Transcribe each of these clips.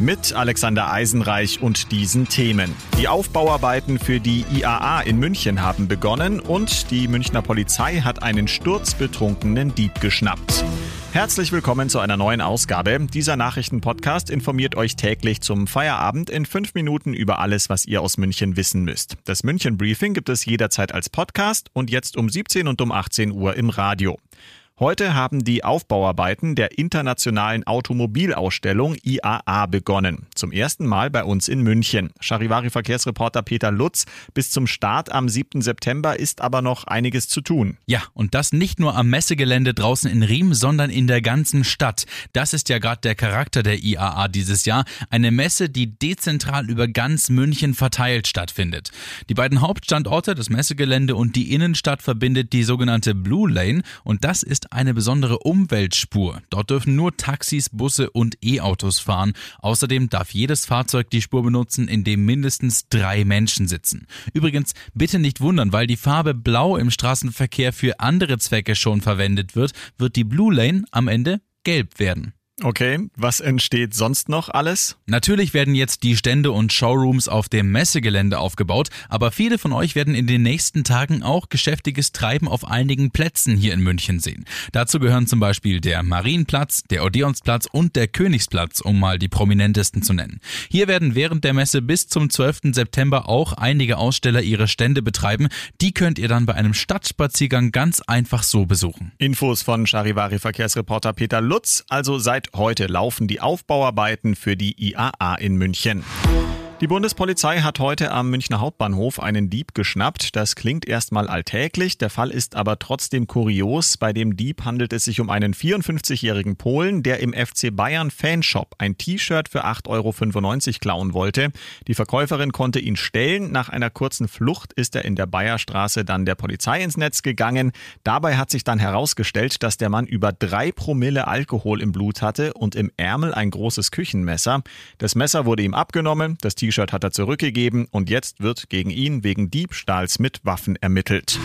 Mit Alexander Eisenreich und diesen Themen. Die Aufbauarbeiten für die IAA in München haben begonnen und die Münchner Polizei hat einen sturzbetrunkenen Dieb geschnappt. Herzlich willkommen zu einer neuen Ausgabe. Dieser Nachrichtenpodcast informiert euch täglich zum Feierabend in fünf Minuten über alles, was ihr aus München wissen müsst. Das München Briefing gibt es jederzeit als Podcast und jetzt um 17 und um 18 Uhr im Radio. Heute haben die Aufbauarbeiten der internationalen Automobilausstellung IAA begonnen. Zum ersten Mal bei uns in München. Charivari-Verkehrsreporter Peter Lutz. Bis zum Start am 7. September ist aber noch einiges zu tun. Ja, und das nicht nur am Messegelände draußen in Riem, sondern in der ganzen Stadt. Das ist ja gerade der Charakter der IAA dieses Jahr. Eine Messe, die dezentral über ganz München verteilt stattfindet. Die beiden Hauptstandorte, das Messegelände und die Innenstadt verbindet die sogenannte Blue Lane und das ist eine besondere Umweltspur. Dort dürfen nur Taxis, Busse und E-Autos fahren. Außerdem darf jedes Fahrzeug die Spur benutzen, in dem mindestens drei Menschen sitzen. Übrigens, bitte nicht wundern, weil die Farbe Blau im Straßenverkehr für andere Zwecke schon verwendet wird, wird die Blue Lane am Ende gelb werden. Okay, was entsteht sonst noch alles? Natürlich werden jetzt die Stände und Showrooms auf dem Messegelände aufgebaut, aber viele von euch werden in den nächsten Tagen auch geschäftiges Treiben auf einigen Plätzen hier in München sehen. Dazu gehören zum Beispiel der Marienplatz, der Odeonsplatz und der Königsplatz, um mal die prominentesten zu nennen. Hier werden während der Messe bis zum 12. September auch einige Aussteller ihre Stände betreiben. Die könnt ihr dann bei einem Stadtspaziergang ganz einfach so besuchen. Infos von Charivari-Verkehrsreporter Peter Lutz, also seid Seit heute laufen die Aufbauarbeiten für die IAA in München. Die Bundespolizei hat heute am Münchner Hauptbahnhof einen Dieb geschnappt. Das klingt erstmal alltäglich, der Fall ist aber trotzdem kurios. Bei dem Dieb handelt es sich um einen 54-jährigen Polen, der im FC Bayern Fanshop ein T-Shirt für 8,95 Euro klauen wollte. Die Verkäuferin konnte ihn stellen. Nach einer kurzen Flucht ist er in der Bayerstraße dann der Polizei ins Netz gegangen. Dabei hat sich dann herausgestellt, dass der Mann über drei Promille Alkohol im Blut hatte und im Ärmel ein großes Küchenmesser. Das Messer wurde ihm abgenommen, das T-Shirt hat er zurückgegeben und jetzt wird gegen ihn wegen Diebstahls mit Waffen ermittelt.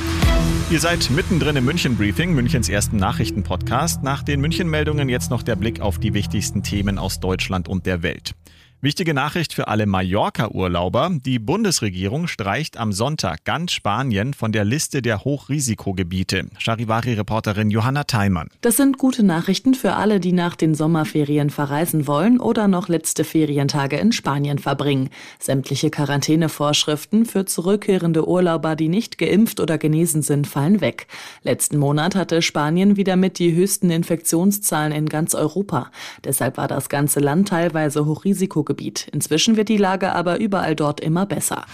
Ihr seid mittendrin im München Briefing, Münchens ersten Nachrichtenpodcast. Nach den München Meldungen jetzt noch der Blick auf die wichtigsten Themen aus Deutschland und der Welt. Wichtige Nachricht für alle Mallorca-Urlauber. Die Bundesregierung streicht am Sonntag ganz Spanien von der Liste der Hochrisikogebiete. Charivari-Reporterin Johanna Theimann. Das sind gute Nachrichten für alle, die nach den Sommerferien verreisen wollen oder noch letzte Ferientage in Spanien verbringen. Sämtliche Quarantänevorschriften für zurückkehrende Urlauber, die nicht geimpft oder genesen sind, fallen weg. Letzten Monat hatte Spanien wieder mit die höchsten Infektionszahlen in ganz Europa. Deshalb war das ganze Land teilweise Hochrisiko Risikogebiet. Inzwischen wird die Lage aber überall dort immer besser.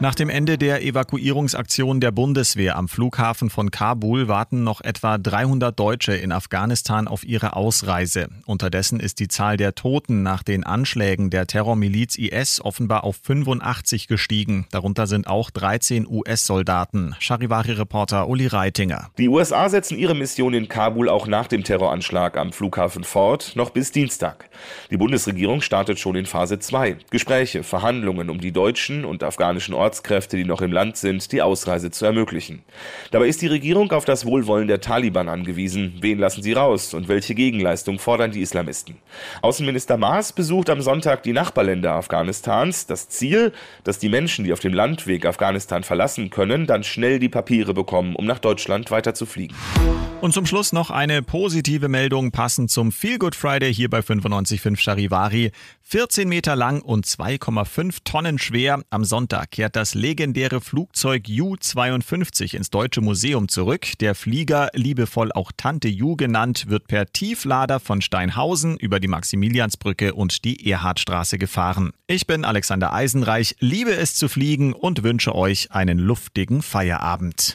Nach dem Ende der Evakuierungsaktion der Bundeswehr am Flughafen von Kabul warten noch etwa 300 Deutsche in Afghanistan auf ihre Ausreise. Unterdessen ist die Zahl der Toten nach den Anschlägen der Terrormiliz IS offenbar auf 85 gestiegen. Darunter sind auch 13 US-Soldaten. Charivari-Reporter Uli Reitinger. Die USA setzen ihre Mission in Kabul auch nach dem Terroranschlag am Flughafen fort, noch bis Dienstag. Die Bundesregierung startet schon in Phase 2. Gespräche, Verhandlungen um die deutschen und afghanischen Orte Ortskräfte, die noch im Land sind, die Ausreise zu ermöglichen. Dabei ist die Regierung auf das Wohlwollen der Taliban angewiesen. Wen lassen sie raus und welche Gegenleistung fordern die Islamisten? Außenminister Maas besucht am Sonntag die Nachbarländer Afghanistans. Das Ziel, dass die Menschen, die auf dem Landweg Afghanistan verlassen können, dann schnell die Papiere bekommen, um nach Deutschland weiter zu fliegen. Und zum Schluss noch eine positive Meldung passend zum Feel Good Friday hier bei 95.5 Charivari. 14 Meter lang und 2,5 Tonnen schwer. Am Sonntag kehrt das legendäre Flugzeug U-52 ins Deutsche Museum zurück. Der Flieger, liebevoll auch Tante Ju genannt, wird per Tieflader von Steinhausen über die Maximiliansbrücke und die Erhardstraße gefahren. Ich bin Alexander Eisenreich, liebe es zu fliegen und wünsche euch einen luftigen Feierabend.